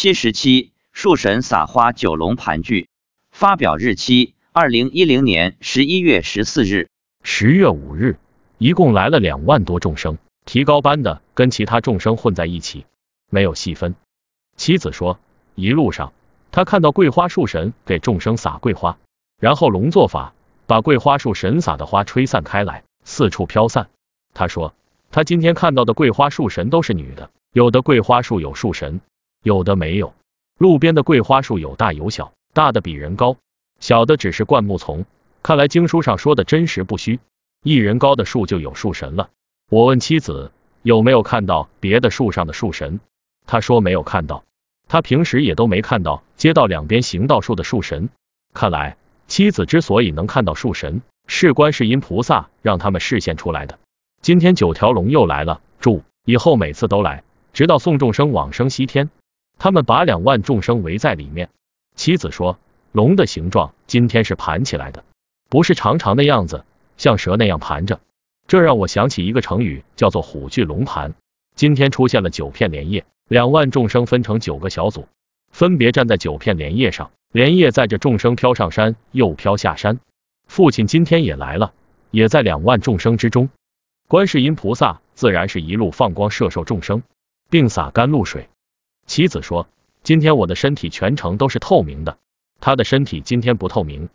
七十七，树神撒花九龙盘踞。发表日期：二零一零年十一月十四日。十月五日，一共来了两万多众生，提高班的跟其他众生混在一起，没有细分。妻子说，一路上他看到桂花树神给众生撒桂花，然后龙做法，把桂花树神撒的花吹散开来，四处飘散。他说，他今天看到的桂花树神都是女的，有的桂花树有树神，有的没有。路边的桂花树有大有小，大的比人高，小的只是灌木丛。看来经书上说的真实不虚，一人高的树就有树神了。我问妻子有没有看到别的树上的树神，他说没有看到，他平时也都没看到街道两边行道树的树神。看来妻子之所以能看到树神，是观世音菩萨让他们示现出来的。今天九条龙又来了，住以后每次都来，直到送众生往生西天。他们把两万众生围在里面。妻子说，龙的形状今天是盘起来的。不是长长的样子，像蛇那样盘着，这让我想起一个成语，叫做虎踞龙盘。今天出现了九片莲叶，两万众生分成九个小组，分别站在九片莲叶上，莲叶载着众生飘上山，又飘下山。父亲今天也来了，也在两万众生之中。观世音菩萨自然是一路放光摄受众生，并洒甘露水。妻子说，今天我的身体全程都是透明的，他的身体今天不透明。